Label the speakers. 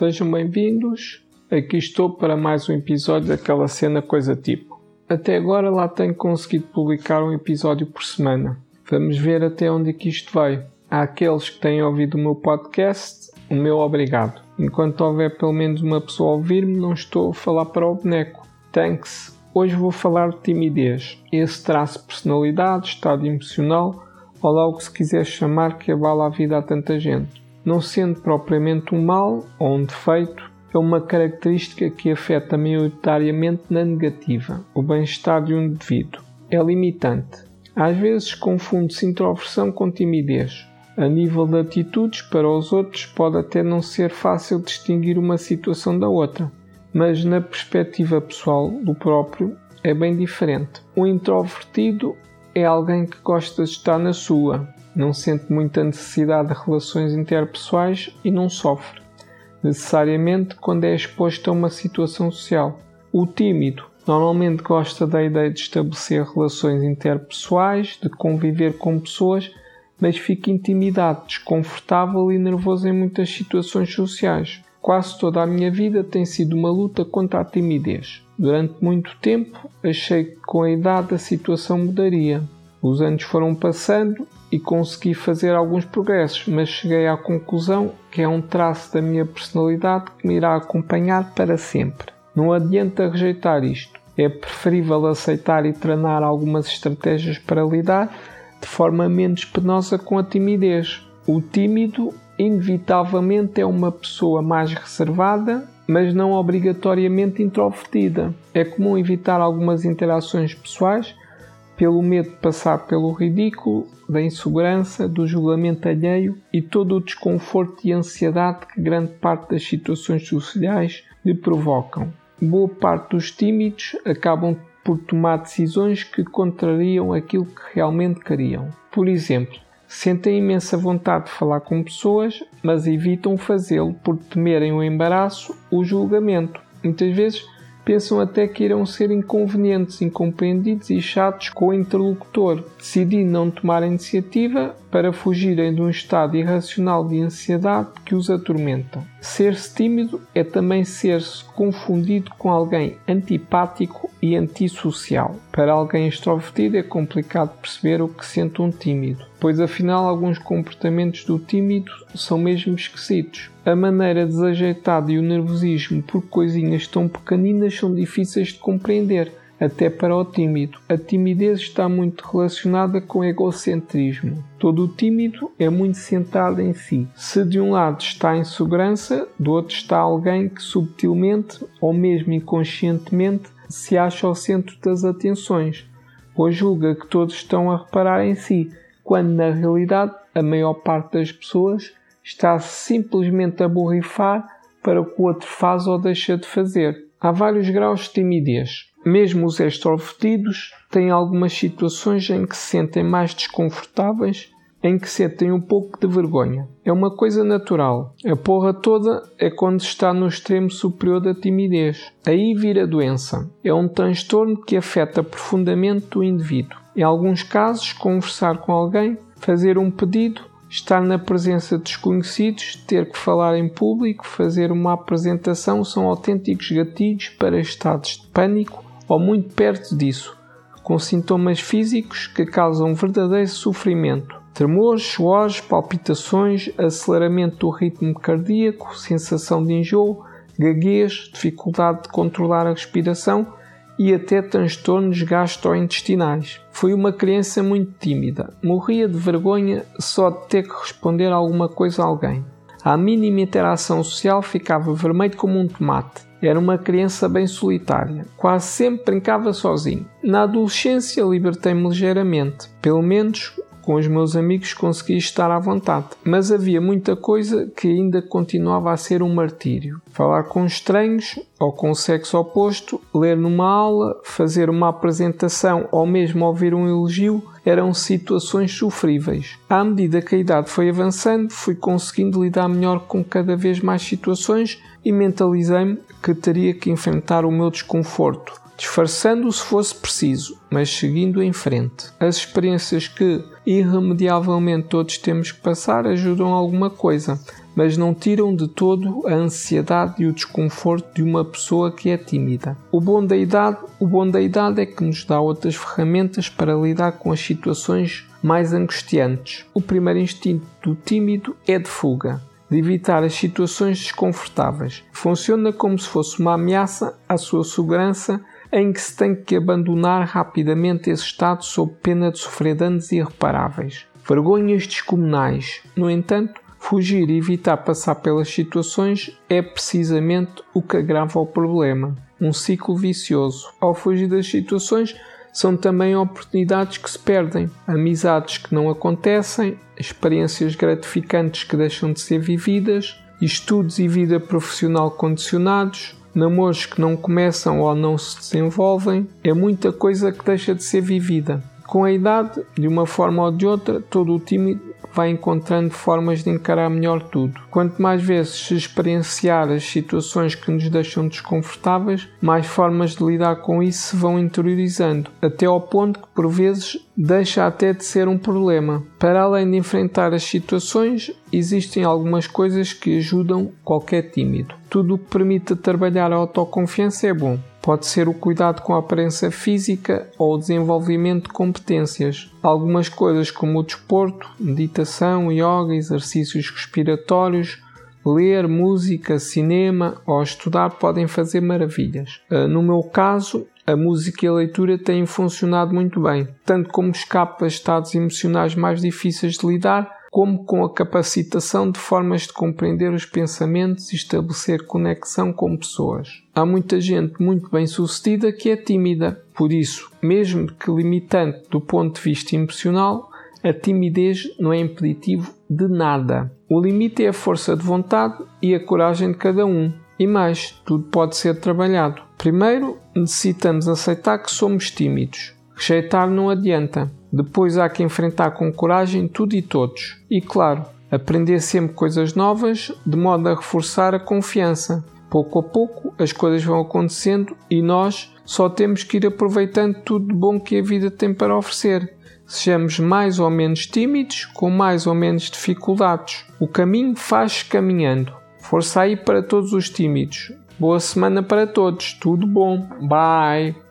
Speaker 1: Sejam bem-vindos. Aqui estou para mais um episódio daquela cena coisa tipo. Até agora lá tenho conseguido publicar um episódio por semana. Vamos ver até onde é que isto vai. Há aqueles que têm ouvido o meu podcast, o meu obrigado. Enquanto houver pelo menos uma pessoa a ouvir-me, não estou a falar para o boneco. Thanks. Hoje vou falar de timidez. Esse traço de personalidade, estado emocional, ou logo se quiser chamar que abala a vida a tanta gente. Não sendo propriamente um mal ou um defeito, é uma característica que afeta maioritariamente na negativa, o bem-estar de um indivíduo. É limitante. Às vezes confunde-se introversão com timidez. A nível de atitudes para os outros pode até não ser fácil distinguir uma situação da outra, mas na perspectiva pessoal do próprio é bem diferente. O introvertido é alguém que gosta de estar na sua, não sente muita necessidade de relações interpessoais e não sofre, necessariamente quando é exposto a uma situação social. O tímido normalmente gosta da ideia de estabelecer relações interpessoais, de conviver com pessoas, mas fica intimidado, desconfortável e nervoso em muitas situações sociais. Quase toda a minha vida tem sido uma luta contra a timidez. Durante muito tempo achei que com a idade a situação mudaria. Os anos foram passando e consegui fazer alguns progressos, mas cheguei à conclusão que é um traço da minha personalidade que me irá acompanhar para sempre. Não adianta rejeitar isto. É preferível aceitar e treinar algumas estratégias para lidar de forma menos penosa com a timidez. O tímido, inevitavelmente, é uma pessoa mais reservada, mas não obrigatoriamente introvertida. É comum evitar algumas interações pessoais pelo medo de passar pelo ridículo, da insegurança, do julgamento alheio e todo o desconforto e ansiedade que grande parte das situações sociais lhe provocam. Boa parte dos tímidos acabam por tomar decisões que contrariam aquilo que realmente queriam. Por exemplo, sentem imensa vontade de falar com pessoas, mas evitam fazê-lo por temerem o embaraço, o julgamento. Muitas vezes pensam até que irão ser inconvenientes, incompreendidos e chatos com o interlocutor, decidindo não tomar a iniciativa para fugirem de um estado irracional de ansiedade que os atormenta. Ser-se tímido é também ser-se confundido com alguém antipático e antissocial. Para alguém extrovertido é complicado perceber o que sente um tímido, pois afinal alguns comportamentos do tímido são mesmo esquisitos. A maneira desajeitada e o nervosismo por coisinhas tão pequeninas são difíceis de compreender até para o tímido. A timidez está muito relacionada com egocentrismo. Todo tímido é muito centrado em si. Se de um lado está em segurança, do outro está alguém que subtilmente ou mesmo inconscientemente se acha ao centro das atenções, pois julga que todos estão a reparar em si, quando na realidade a maior parte das pessoas está simplesmente a borrifar para o que o outro faz ou deixa de fazer. Há vários graus de timidez. Mesmo os extrovertidos têm algumas situações em que se sentem mais desconfortáveis, em que sentem um pouco de vergonha. É uma coisa natural. A porra toda é quando está no extremo superior da timidez. Aí vira doença. É um transtorno que afeta profundamente o indivíduo. Em alguns casos, conversar com alguém, fazer um pedido, estar na presença de desconhecidos, ter que falar em público, fazer uma apresentação são autênticos gatilhos para estados de pânico ou muito perto disso, com sintomas físicos que causam verdadeiro sofrimento. Tremores, suores, palpitações, aceleramento do ritmo cardíaco, sensação de enjoo, gaguez, dificuldade de controlar a respiração e até transtornos gastrointestinais. Foi uma criança muito tímida, morria de vergonha só de ter que responder alguma coisa a alguém. À mínima interação social ficava vermelho como um tomate. Era uma criança bem solitária. Quase sempre brincava sozinho. Na adolescência libertei-me ligeiramente. Pelo menos com os meus amigos consegui estar à vontade, mas havia muita coisa que ainda continuava a ser um martírio. Falar com estranhos ou com o sexo oposto, ler numa aula, fazer uma apresentação ou mesmo ouvir um elogio eram situações sofríveis. À medida que a idade foi avançando, fui conseguindo lidar melhor com cada vez mais situações e mentalizei-me que teria que enfrentar o meu desconforto disfarçando se fosse preciso, mas seguindo em frente. As experiências que irremediavelmente todos temos que passar ajudam alguma coisa, mas não tiram de todo a ansiedade e o desconforto de uma pessoa que é tímida. O bom da idade, o bom da idade é que nos dá outras ferramentas para lidar com as situações mais angustiantes. O primeiro instinto do tímido é de fuga, de evitar as situações desconfortáveis. Funciona como se fosse uma ameaça à sua segurança em que se tem que abandonar rapidamente esse estado sob pena de sofrer danos irreparáveis. Vergonhas descomunais. No entanto, fugir e evitar passar pelas situações é precisamente o que agrava o problema. Um ciclo vicioso. Ao fugir das situações, são também oportunidades que se perdem, amizades que não acontecem, experiências gratificantes que deixam de ser vividas, estudos e vida profissional condicionados, namoros que não começam ou não se desenvolvem, é muita coisa que deixa de ser vivida. Com a idade, de uma forma ou de outra, todo o tímido vai encontrando formas de encarar melhor tudo. Quanto mais vezes se experienciar as situações que nos deixam desconfortáveis, mais formas de lidar com isso se vão interiorizando, até ao ponto que por vezes deixa até de ser um problema. Para além de enfrentar as situações, existem algumas coisas que ajudam qualquer tímido. Tudo o que permita trabalhar a autoconfiança é bom. Pode ser o cuidado com a aparência física ou o desenvolvimento de competências. Algumas coisas como o desporto, meditação, yoga, exercícios respiratórios, ler, música, cinema ou estudar podem fazer maravilhas. Ah, no meu caso, a música e a leitura têm funcionado muito bem, tanto como escapa a estados emocionais mais difíceis de lidar, como com a capacitação de formas de compreender os pensamentos e estabelecer conexão com pessoas. Há muita gente muito bem sucedida que é tímida, por isso, mesmo que limitante do ponto de vista emocional, a timidez não é impeditivo de nada. O limite é a força de vontade e a coragem de cada um. E mais, tudo pode ser trabalhado. Primeiro, necessitamos aceitar que somos tímidos. Rejeitar não adianta. Depois há que enfrentar com coragem tudo e todos. E claro, aprender sempre coisas novas de modo a reforçar a confiança. Pouco a pouco as coisas vão acontecendo e nós só temos que ir aproveitando tudo de bom que a vida tem para oferecer. Sejamos mais ou menos tímidos, com mais ou menos dificuldades. O caminho faz caminhando. Força aí para todos os tímidos. Boa semana para todos. Tudo bom. Bye.